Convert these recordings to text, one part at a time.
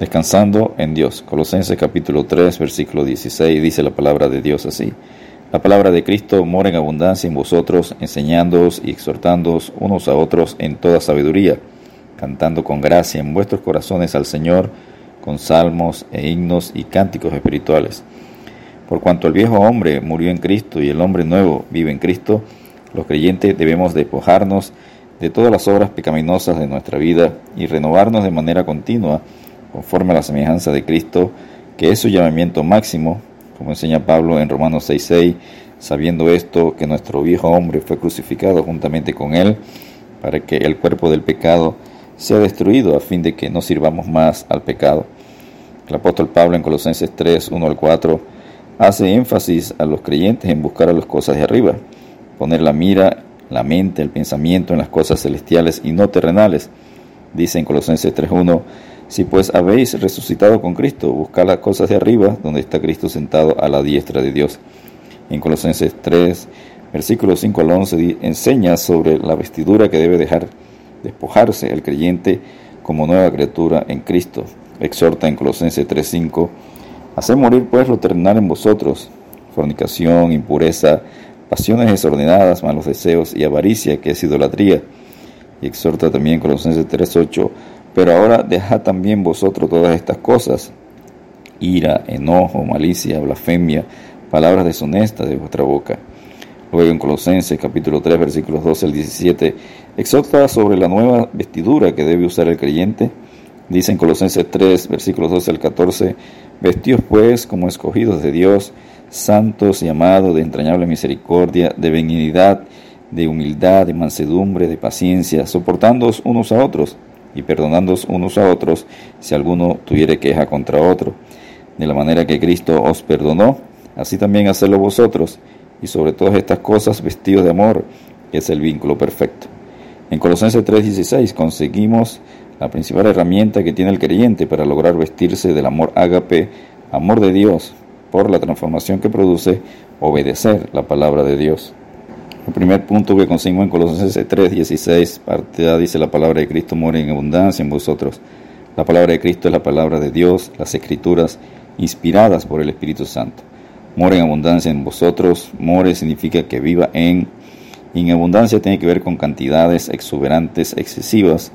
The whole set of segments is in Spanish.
Descansando en Dios. Colosenses capítulo 3, versículo 16 dice la palabra de Dios así. La palabra de Cristo mora en abundancia en vosotros, enseñándoos y exhortándoos unos a otros en toda sabiduría, cantando con gracia en vuestros corazones al Señor, con salmos e himnos y cánticos espirituales. Por cuanto el viejo hombre murió en Cristo y el hombre nuevo vive en Cristo, los creyentes debemos despojarnos de todas las obras pecaminosas de nuestra vida y renovarnos de manera continua conforme a la semejanza de Cristo, que es su llamamiento máximo, como enseña Pablo en Romanos 6:6, sabiendo esto que nuestro viejo hombre fue crucificado juntamente con él, para que el cuerpo del pecado sea destruido a fin de que no sirvamos más al pecado. El apóstol Pablo en Colosenses 3, 1 al 4 hace énfasis a los creyentes en buscar a las cosas de arriba, poner la mira, la mente, el pensamiento en las cosas celestiales y no terrenales. Dice en Colosenses 3.1, si pues habéis resucitado con Cristo, buscad las cosas de arriba, donde está Cristo sentado a la diestra de Dios. En Colosenses 3, versículos 5 al 11, enseña sobre la vestidura que debe dejar despojarse el creyente como nueva criatura en Cristo. Exhorta en Colosenses 3.5, Haced morir pues lo terrenal en vosotros, fornicación, impureza, pasiones desordenadas, malos deseos y avaricia, que es idolatría. Y exhorta también Colosenses 3.8, pero ahora dejad también vosotros todas estas cosas, ira, enojo, malicia, blasfemia, palabras deshonestas de vuestra boca. Luego en Colosenses capítulo 3 versículos 12 al 17 exhorta sobre la nueva vestidura que debe usar el creyente. Dice en Colosenses 3 versículos 12 al 14, vestidos pues como escogidos de Dios, santos y amados de entrañable misericordia, de benignidad, de humildad, de mansedumbre, de paciencia, soportándoos unos a otros y perdonándoos unos a otros si alguno tuviere queja contra otro. De la manera que Cristo os perdonó, así también hacedlo vosotros, y sobre todas estas cosas vestidos de amor, que es el vínculo perfecto. En Colosenses 3:16 conseguimos la principal herramienta que tiene el creyente para lograr vestirse del amor ágape, amor de Dios, por la transformación que produce obedecer la palabra de Dios. El primer punto que consigo en Colosenses 3, 16, parte A dice la palabra de Cristo mora en abundancia en vosotros. La palabra de Cristo es la palabra de Dios, las escrituras inspiradas por el Espíritu Santo. Mora en abundancia en vosotros, more significa que viva en. en abundancia tiene que ver con cantidades exuberantes, excesivas,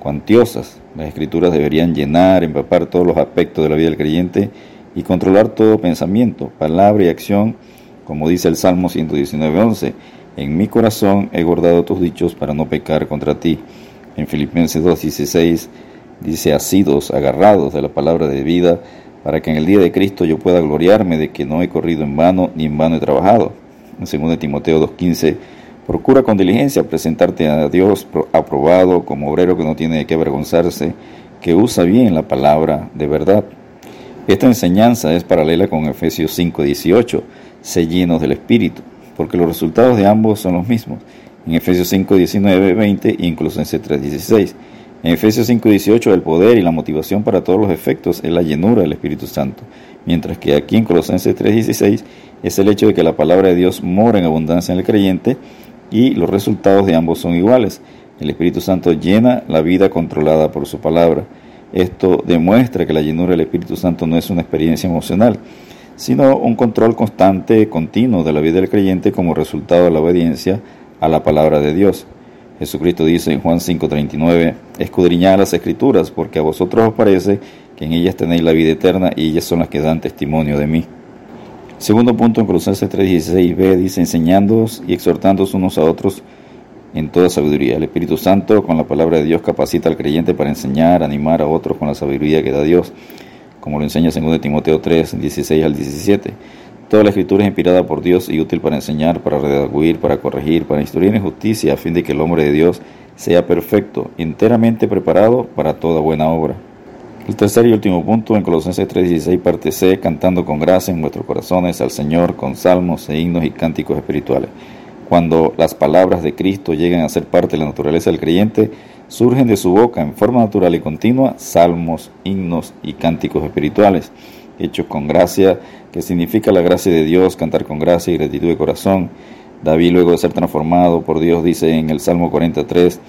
cuantiosas. Las escrituras deberían llenar, empapar todos los aspectos de la vida del creyente y controlar todo pensamiento, palabra y acción, como dice el Salmo 119, 11 en mi corazón he guardado tus dichos para no pecar contra ti. En Filipenses 2.16 dice, asidos, agarrados de la palabra de vida, para que en el día de Cristo yo pueda gloriarme de que no he corrido en vano ni en vano he trabajado. En 2 Timoteo 2.15, procura con diligencia presentarte a Dios aprobado como obrero que no tiene de qué avergonzarse, que usa bien la palabra de verdad. Esta enseñanza es paralela con Efesios 5.18, sé llenos del Espíritu porque los resultados de ambos son los mismos. En Efesios 5, 19, 20 y en Colosenses 3, 16. En Efesios 5, 18 el poder y la motivación para todos los efectos es la llenura del Espíritu Santo, mientras que aquí en Colosenses 3, 16 es el hecho de que la palabra de Dios mora en abundancia en el creyente y los resultados de ambos son iguales. El Espíritu Santo llena la vida controlada por su palabra. Esto demuestra que la llenura del Espíritu Santo no es una experiencia emocional, sino un control constante, continuo de la vida del creyente como resultado de la obediencia a la palabra de Dios. Jesucristo dice en Juan 5:39, escudriñad las escrituras, porque a vosotros os parece que en ellas tenéis la vida eterna y ellas son las que dan testimonio de mí. Segundo punto en Colosenses 3:16b dice, enseñándoos y exhortándoos unos a otros en toda sabiduría. El Espíritu Santo con la palabra de Dios capacita al creyente para enseñar, animar a otros con la sabiduría que da Dios como lo enseña 2 Timoteo 3, 16 al 17. Toda la escritura es inspirada por Dios y útil para enseñar, para redaguir, para corregir, para instruir en justicia, a fin de que el hombre de Dios sea perfecto, enteramente preparado para toda buena obra. El tercer y último punto en Colosenses 3:16 parte C, cantando con gracia en vuestros corazones al Señor con salmos e himnos y cánticos espirituales. Cuando las palabras de Cristo llegan a ser parte de la naturaleza del creyente, surgen de su boca en forma natural y continua salmos, himnos y cánticos espirituales, hechos con gracia, que significa la gracia de Dios, cantar con gracia y gratitud de corazón. David, luego de ser transformado por Dios, dice en el Salmo 43,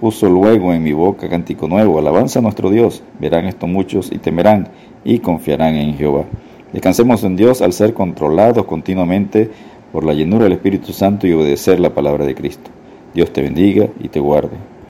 puso luego en mi boca cántico nuevo, alabanza a nuestro Dios. Verán esto muchos y temerán y confiarán en Jehová. Descansemos en Dios al ser controlados continuamente por la llenura del Espíritu Santo y obedecer la palabra de Cristo. Dios te bendiga y te guarde.